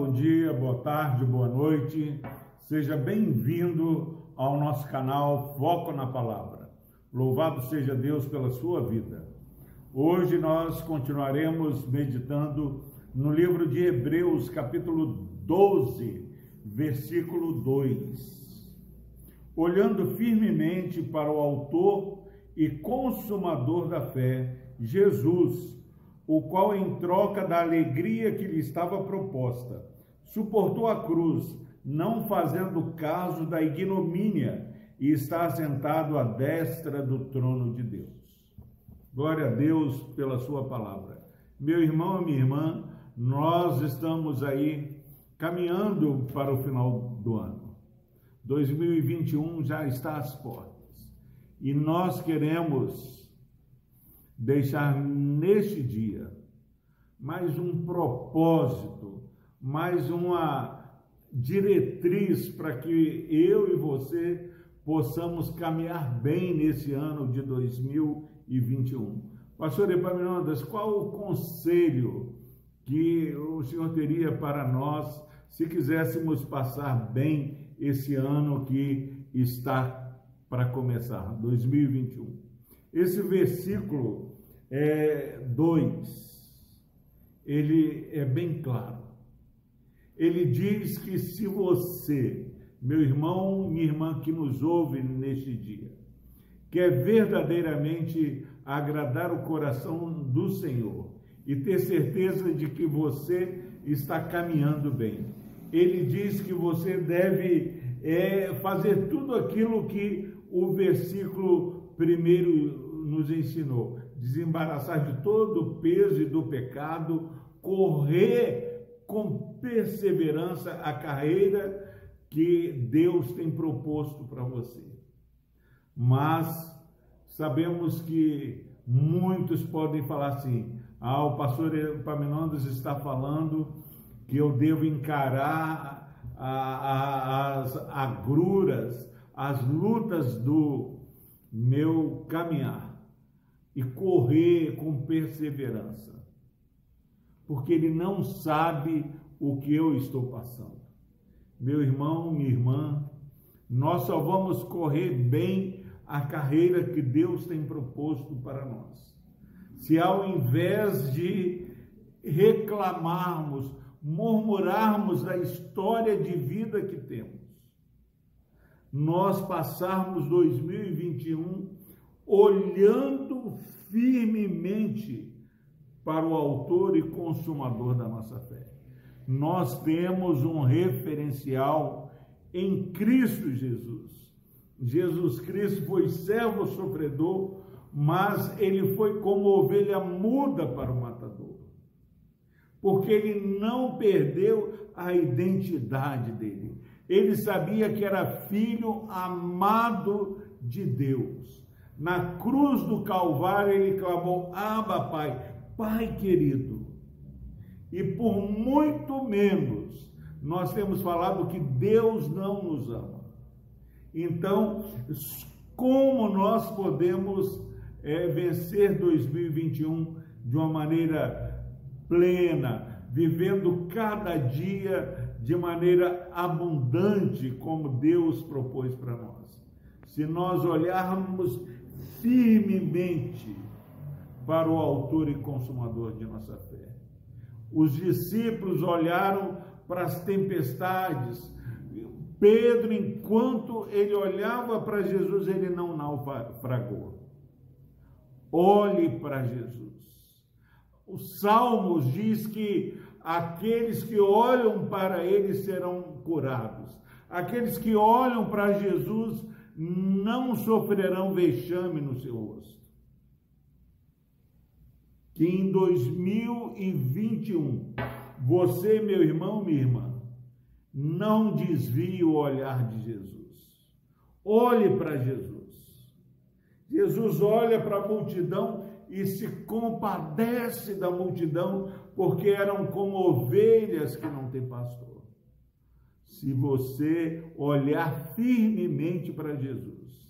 bom dia, boa tarde, boa noite. Seja bem-vindo ao nosso canal Foco na Palavra. Louvado seja Deus pela sua vida. Hoje nós continuaremos meditando no livro de Hebreus, capítulo 12, versículo 2. Olhando firmemente para o Autor e Consumador da fé, Jesus o qual, em troca da alegria que lhe estava proposta, suportou a cruz, não fazendo caso da ignomínia, e está sentado à destra do trono de Deus. Glória a Deus pela sua palavra. Meu irmão e minha irmã, nós estamos aí caminhando para o final do ano. 2021 já está às portas. E nós queremos deixar neste dia mais um propósito, mais uma diretriz para que eu e você possamos caminhar bem nesse ano de 2021. Pastor Epaminondas, qual o conselho que o senhor teria para nós se quiséssemos passar bem esse ano que está para começar, 2021? Esse versículo 2, é, ele é bem claro. Ele diz que se você, meu irmão, minha irmã que nos ouve neste dia, quer verdadeiramente agradar o coração do Senhor e ter certeza de que você está caminhando bem, ele diz que você deve é, fazer tudo aquilo que o versículo primeiro nos ensinou: desembaraçar de todo o peso e do pecado, correr com perseverança a carreira que Deus tem proposto para você. Mas sabemos que muitos podem falar assim: ah, o pastor Epaminondas está falando que eu devo encarar as agruras, as lutas do meu caminhar e correr com perseverança, porque ele não sabe o que eu estou passando. Meu irmão, minha irmã, nós só vamos correr bem a carreira que Deus tem proposto para nós. Se ao invés de reclamarmos, murmurarmos da história de vida que temos, nós passarmos 2021 olhando firmemente para o autor e consumador da nossa fé. Nós temos um referencial em Cristo Jesus. Jesus Cristo foi servo sofredor, mas ele foi como ovelha muda para o matador. Porque ele não perdeu a identidade dele. Ele sabia que era filho amado de Deus. Na cruz do Calvário ele clamou: Abba, Pai, Pai querido. E por muito menos nós temos falado que Deus não nos ama. Então, como nós podemos é, vencer 2021 de uma maneira plena, vivendo cada dia de maneira abundante, como Deus propôs para nós? Se nós olharmos firmemente para o autor e consumador de nossa fé. Os discípulos olharam para as tempestades. Pedro, enquanto ele olhava para Jesus, ele não naufragou. Olhe para Jesus. Os Salmos diz que aqueles que olham para ele serão curados. Aqueles que olham para Jesus não sofrerão vexame no seu rosto. Que em 2021, você, meu irmão, minha irmã, não desvie o olhar de Jesus. Olhe para Jesus. Jesus olha para a multidão e se compadece da multidão, porque eram como ovelhas que não têm pastor se você olhar firmemente para Jesus.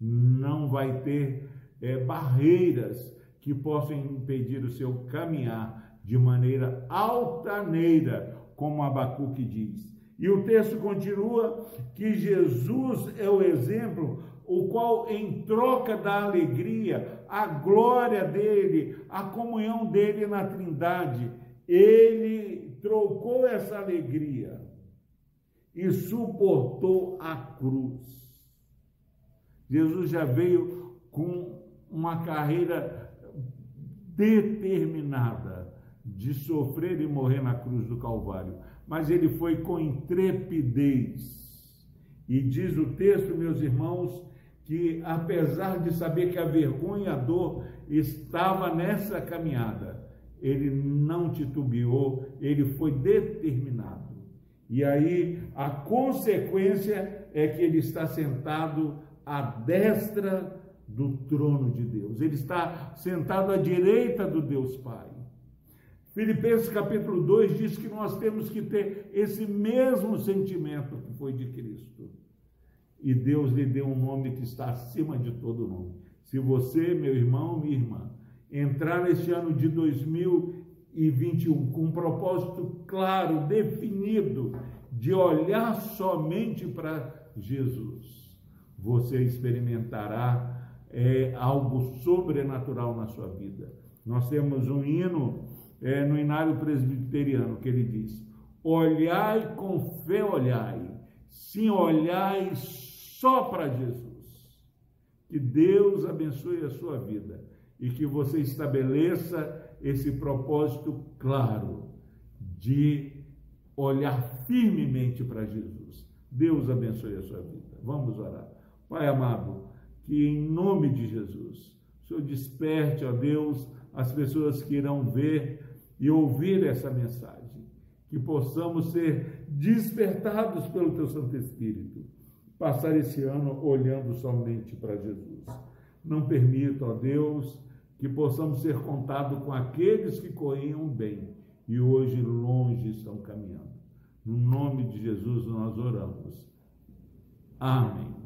Não vai ter é, barreiras que possam impedir o seu caminhar de maneira altaneira, como Abacuque diz. E o texto continua que Jesus é o exemplo, o qual, em troca da alegria, a glória dele, a comunhão dele na Trindade, ele trocou essa alegria e suportou a cruz. Jesus já veio com uma carreira determinada de sofrer e morrer na cruz do Calvário, mas ele foi com intrepidez. E diz o texto, meus irmãos, que apesar de saber que a vergonha e a dor estava nessa caminhada, ele não titubeou, ele foi determinado. E aí a consequência é que ele está sentado à destra do trono de Deus. Ele está sentado à direita do Deus Pai. Filipenses capítulo 2 diz que nós temos que ter esse mesmo sentimento que foi de Cristo. E Deus lhe deu um nome que está acima de todo nome. Se você, meu irmão, minha irmã, entrar neste ano de 2021 com um propósito claro, definido, de olhar somente para Jesus, você experimentará é, algo sobrenatural na sua vida. Nós temos um hino é, no Inário Presbiteriano que ele diz: Olhai com fé, olhai, sim, olhai só para Jesus. Que Deus abençoe a sua vida e que você estabeleça esse propósito claro de olhar firmemente para Jesus. Deus abençoe a sua vida. Vamos orar. Pai amado, que em nome de Jesus, o Senhor desperte, ó Deus, as pessoas que irão ver e ouvir essa mensagem, que possamos ser despertados pelo Teu Santo Espírito, passar esse ano olhando somente para Jesus. Não permita, ó Deus, que possamos ser contados com aqueles que corriam bem e hoje longe estão caminhando. No nome de Jesus nós oramos. Amém.